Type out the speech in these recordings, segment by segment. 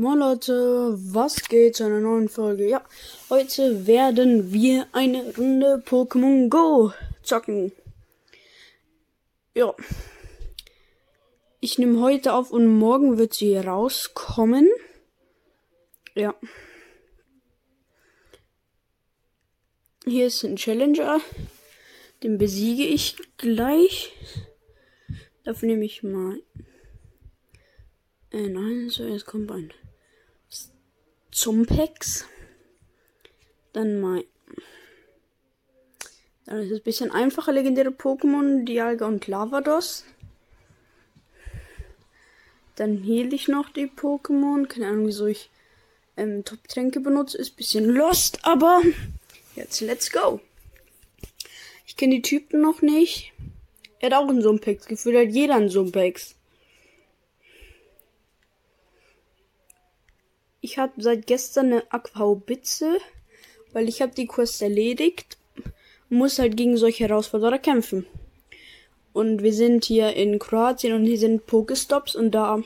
Moin Leute, was geht zu einer neuen Folge? Ja, heute werden wir eine Runde Pokémon Go zocken. Ja. Ich nehme heute auf und morgen wird sie rauskommen. Ja. Hier ist ein Challenger. Den besiege ich gleich. Dafür nehme ich mal. Äh, nein, so, jetzt kommt ein. Zumpex. Dann mal. Dann ist es ein bisschen einfacher legendäre Pokémon, Dialga und Lavados. Dann hehle ich noch die Pokémon. Keine Ahnung, wieso ich ähm, Top-Tränke benutze. Ist ein bisschen lost, aber jetzt let's go. Ich kenne die Typen noch nicht. Er hat auch einen Sumpex. Gefühlt hat jeder einen Sumpex. Ich habe seit gestern eine Aquaubitze, weil ich habe die Quest erledigt und muss halt gegen solche Herausforderer kämpfen. Und wir sind hier in Kroatien und hier sind Pokestops und da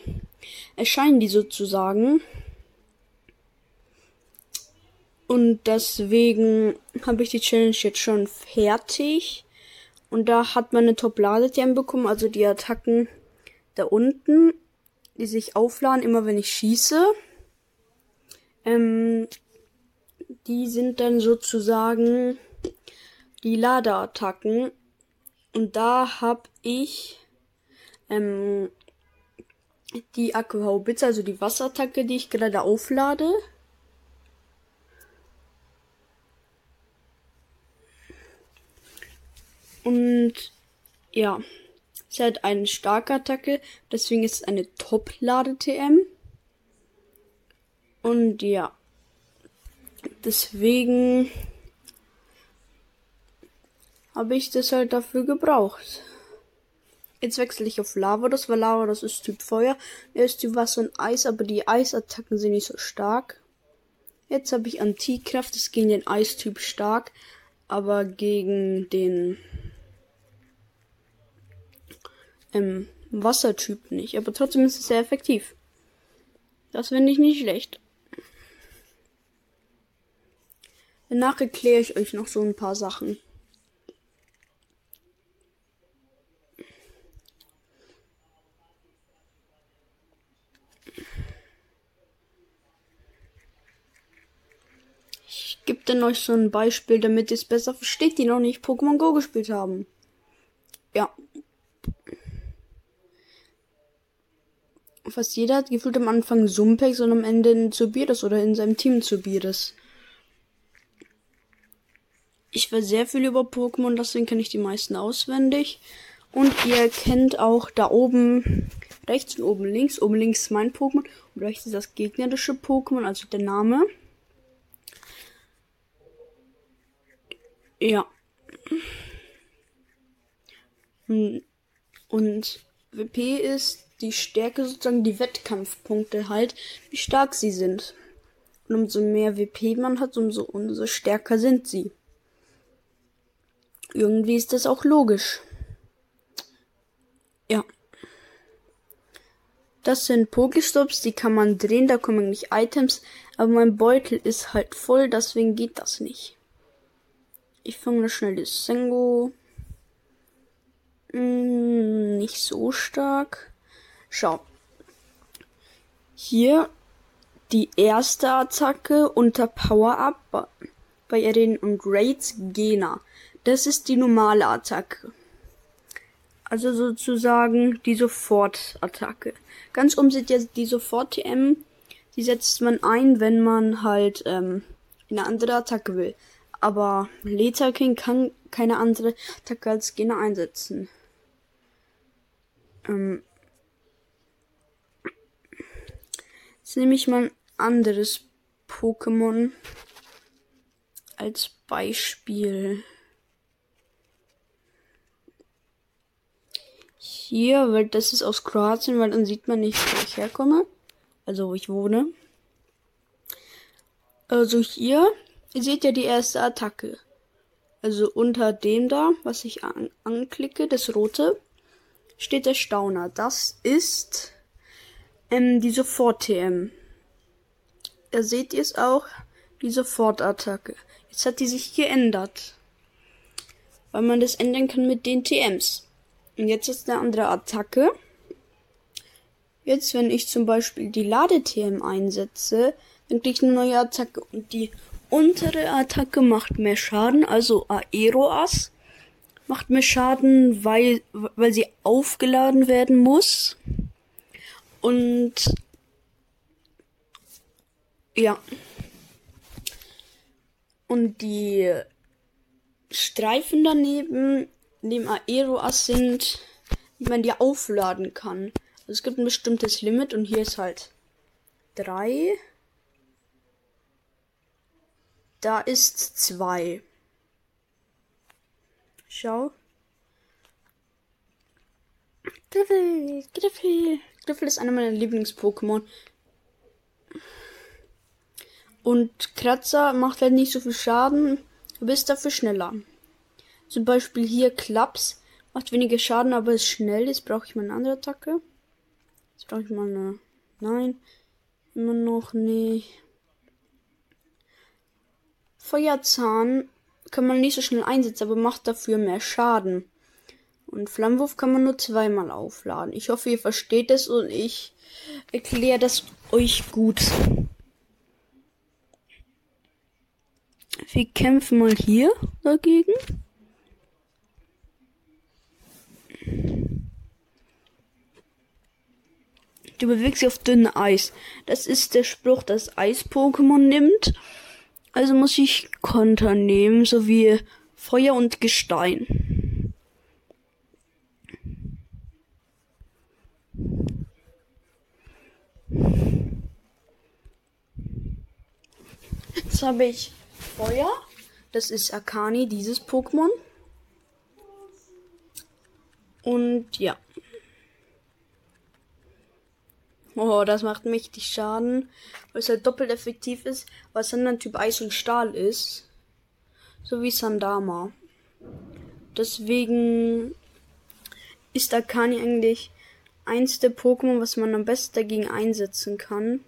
erscheinen die sozusagen. Und deswegen habe ich die Challenge jetzt schon fertig. Und da hat man eine Top-Ladetm bekommen, also die Attacken da unten, die sich aufladen, immer wenn ich schieße. Ähm, die sind dann sozusagen die Ladeattacken. Und da hab ich ähm, die Aquahaubitze, also die Wasserattacke, die ich gerade auflade. Und ja, es hat eine starke Attacke, deswegen ist es eine Top-Lade-TM. Und ja. Deswegen habe ich das halt dafür gebraucht. Jetzt wechsle ich auf Lavados, weil Lavados ist Typ Feuer. Er ist Typ Wasser und Eis, aber die Eisattacken sind nicht so stark. Jetzt habe ich Antikraft, das gegen den Eistyp stark, aber gegen den ähm, Wassertyp nicht. Aber trotzdem ist es sehr effektiv. Das finde ich nicht schlecht. Danach erkläre ich euch noch so ein paar Sachen. Ich gebe dann euch so ein Beispiel, damit ihr es besser versteht, die noch nicht Pokémon Go gespielt haben. Ja. Fast jeder hat gefühlt am Anfang Sumpex und am Ende ein Zubiris oder in seinem Team Zubiris. Ich weiß sehr viel über Pokémon, deswegen kenne ich die meisten auswendig. Und ihr kennt auch da oben rechts und oben links. Oben links ist mein Pokémon und rechts ist das gegnerische Pokémon, also der Name. Ja. Und WP ist die Stärke sozusagen die Wettkampfpunkte halt, wie stark sie sind. Und umso mehr WP man hat, umso, umso stärker sind sie. Irgendwie ist das auch logisch. Ja. Das sind Pokestops, die kann man drehen, da kommen nicht Items, aber mein Beutel ist halt voll, deswegen geht das nicht. Ich fange schnell das Sengo. Hm, nicht so stark. Schau. Hier die erste Attacke unter Power-Up bei Erin und Raids Gena. Das ist die normale Attacke. Also sozusagen die Sofortattacke. Ganz um sieht jetzt die Sofort-TM. Die setzt man ein, wenn man halt ähm, eine andere Attacke will. Aber Leta King kann keine andere Attacke als Gegner einsetzen. Ähm, jetzt nehme ich mal ein anderes Pokémon als Beispiel. Hier, weil das ist aus Kroatien, weil dann sieht man nicht, wo ich herkomme. Also wo ich wohne. Also hier, ihr seht ja die erste Attacke. Also unter dem da, was ich an anklicke, das rote, steht der Stauner. Das ist ähm, die Sofort-TM. da seht ihr es auch, die Sofortattacke. Jetzt hat die sich geändert. Weil man das ändern kann mit den TMs. Und jetzt ist eine andere Attacke. Jetzt, wenn ich zum Beispiel die Lade-TM einsetze, dann kriege ich eine neue Attacke. Und die untere Attacke macht mehr Schaden, also Aeroas macht mehr Schaden, weil, weil sie aufgeladen werden muss. Und ja. Und die Streifen daneben, neben Aeroas sind, wie man die aufladen kann. Also es gibt ein bestimmtes Limit und hier ist halt drei. Da ist zwei. Schau. Griffel, Griffel. Griffel ist einer meiner Lieblings-Pokémon. Und Kratzer macht halt nicht so viel Schaden, du bist dafür schneller. Zum Beispiel hier Klaps macht weniger Schaden, aber ist schnell. Jetzt brauche ich mal eine andere Attacke. Jetzt brauche ich mal eine. Nein. Immer noch nicht. Feuerzahn kann man nicht so schnell einsetzen, aber macht dafür mehr Schaden. Und Flammenwurf kann man nur zweimal aufladen. Ich hoffe, ihr versteht es und ich erkläre das euch gut. Wir kämpfen mal hier dagegen. Du bewegst dich auf dünnem Eis. Das ist der Spruch, das Eis-Pokémon nimmt. Also muss ich Konter nehmen, so wie Feuer und Gestein. Jetzt habe ich Feuer. Das ist Akani, dieses Pokémon. Und ja. Oh, das macht mächtig Schaden, weil es halt doppelt effektiv ist, weil Sandern Typ Eis und Stahl ist. So wie Sandama. Deswegen ist Akani eigentlich eins der Pokémon, was man am besten dagegen einsetzen kann.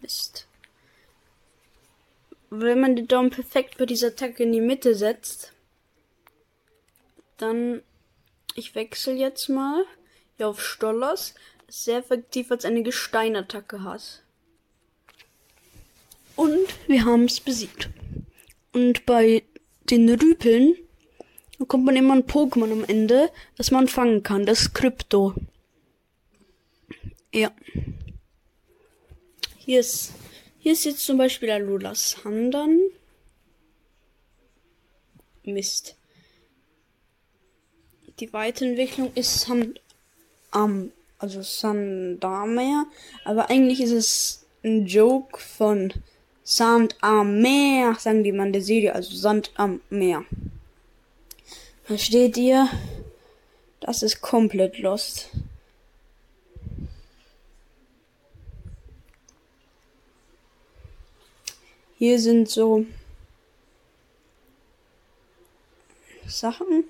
Mist. Wenn man den Daumen perfekt bei dieser Attacke in die Mitte setzt, dann ich wechsle jetzt mal ja auf Stollers sehr effektiv als eine Gesteinattacke hat. Und wir haben es besiegt. Und bei den Rüpeln bekommt man immer ein Pokémon am Ende, das man fangen kann. Das ist Krypto. Ja. Hier ist, hier ist jetzt zum Beispiel Alolas Handern. Mist. Die Weiterentwicklung ist Sand um, also Sandamer, aber eigentlich ist es ein Joke von Sand am Meer, sagen die man der Serie, also Sand am Meer. Versteht ihr? Das ist komplett lost. Hier sind so Sachen.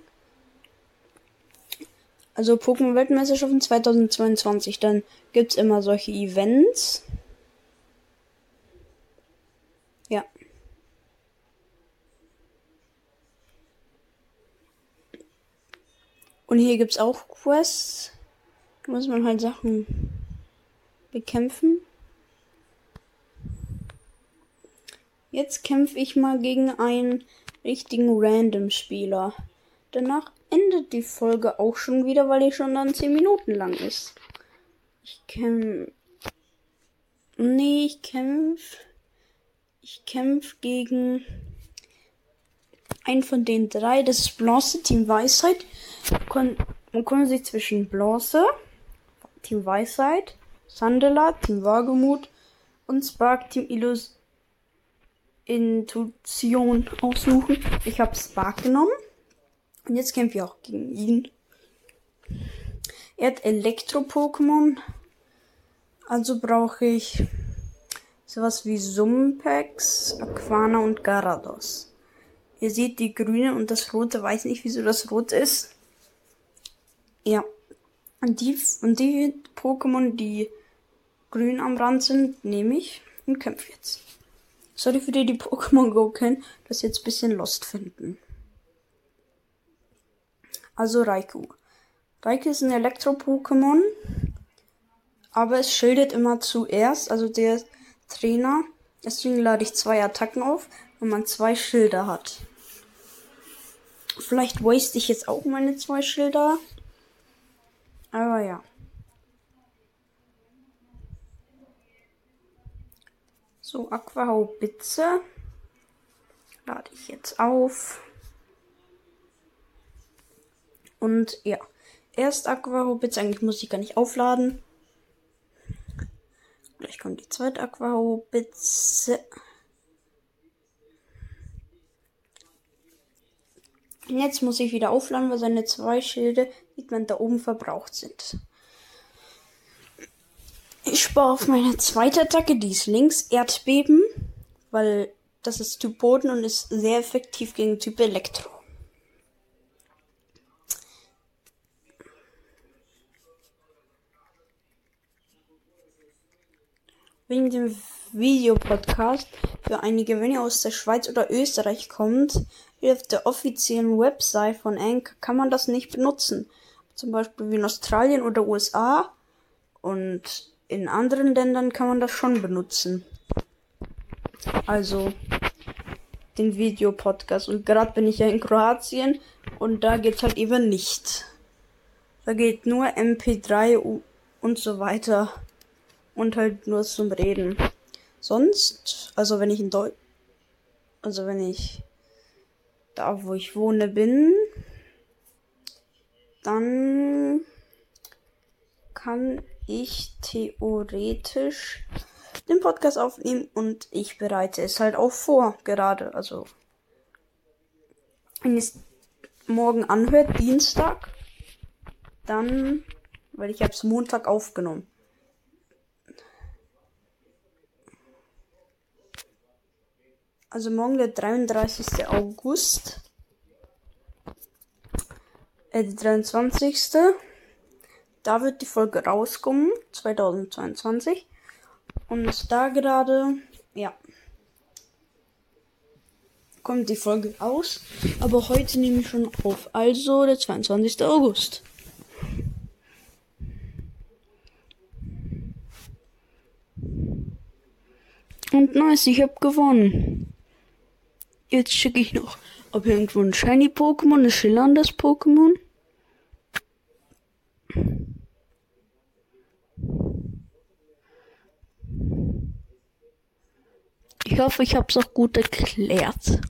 Also Pokémon Weltmeisterschaften 2022, dann gibt's immer solche Events. Ja. Und hier gibt's auch Quests. Da muss man halt Sachen bekämpfen. Jetzt kämpfe ich mal gegen einen richtigen Random-Spieler. Danach endet die Folge auch schon wieder, weil die schon dann 10 Minuten lang ist. Ich kämpf. Nee, ich kämpf. Ich kämpf gegen einen von den drei. Das ist Blanche, Team Weisheit. Man kann sich zwischen Blanche, Team Weisheit, Sandela, Team Wagemut und Spark, Team Illus Intuition aussuchen. Ich habe Spark genommen. Und jetzt kämpfen wir auch gegen ihn. Er hat Elektro-Pokémon. Also brauche ich sowas wie Sumpex, Aquana und Garados. Ihr seht die grüne und das rote. Weiß nicht, wieso das rot ist. Ja. Und die, und die Pokémon, die grün am Rand sind, nehme ich und kämpfe jetzt. Sorry für die, die Pokémon Go kennen, das jetzt bisschen lost finden. Also Raikou. Raikou ist ein Elektro-Pokémon, aber es schildert immer zuerst, also der Trainer. Deswegen lade ich zwei Attacken auf, wenn man zwei Schilder hat. Vielleicht waste ich jetzt auch meine zwei Schilder. Aber ja. So, Aquahaubitze. Lade ich jetzt auf. Und ja. Erst Aquahaubitze. Eigentlich muss ich gar nicht aufladen. Gleich kommt die zweite Aquahaubitze. Jetzt muss ich wieder aufladen, weil seine zwei Schilde, sieht man, da oben verbraucht sind. Ich spare auf meine zweite Attacke, die ist links, Erdbeben, weil das ist Typ Boden und ist sehr effektiv gegen Typ Elektro. Wegen dem Videopodcast für einige, wenn ihr aus der Schweiz oder Österreich kommt, auf der offiziellen Website von Anchor kann man das nicht benutzen. Zum Beispiel wie in Australien oder USA. Und in anderen Ländern kann man das schon benutzen. Also den Videopodcast. Und gerade bin ich ja in Kroatien und da geht's halt eben nicht. Da geht nur MP3 und so weiter. Und halt nur zum Reden. Sonst, also wenn ich in Deutsch, also wenn ich da, wo ich wohne, bin, dann kann ich theoretisch den Podcast aufnehmen und ich bereite es halt auch vor, gerade. Also, wenn es morgen anhört, Dienstag, dann, weil ich habe es Montag aufgenommen. Also morgen der 33. August. Äh, der 23. Da wird die Folge rauskommen. 2022. Und da gerade, ja. Kommt die Folge aus. Aber heute nehme ich schon auf. Also der 22. August. Und nice, ich habe gewonnen. Jetzt schicke ich noch, ob irgendwo ein Shiny Pokémon, ein schillerndes Pokémon. Ich hoffe, ich habe es auch gut erklärt.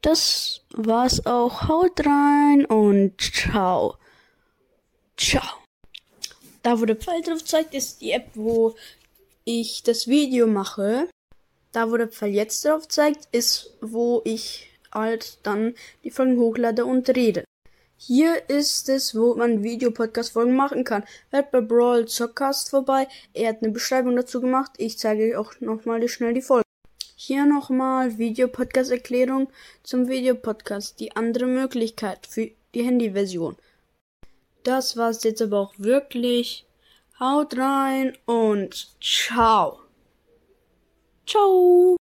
Das war's auch. Haut rein und ciao. Ciao. Da, wo der Pfeil drauf zeigt, ist die App, wo ich das Video mache. Da, wo der Pfeil jetzt drauf zeigt, ist, wo ich halt dann die Folgen hochlade und rede. Hier ist es, wo man Videopodcast-Folgen machen kann. Hört bei Brawl Zockcast vorbei. Er hat eine Beschreibung dazu gemacht. Ich zeige euch auch nochmal schnell die Folge. Hier nochmal Videopodcast-Erklärung zum Videopodcast. Die andere Möglichkeit für die Handyversion. Das war's jetzt aber auch wirklich. Haut rein und ciao. Ciao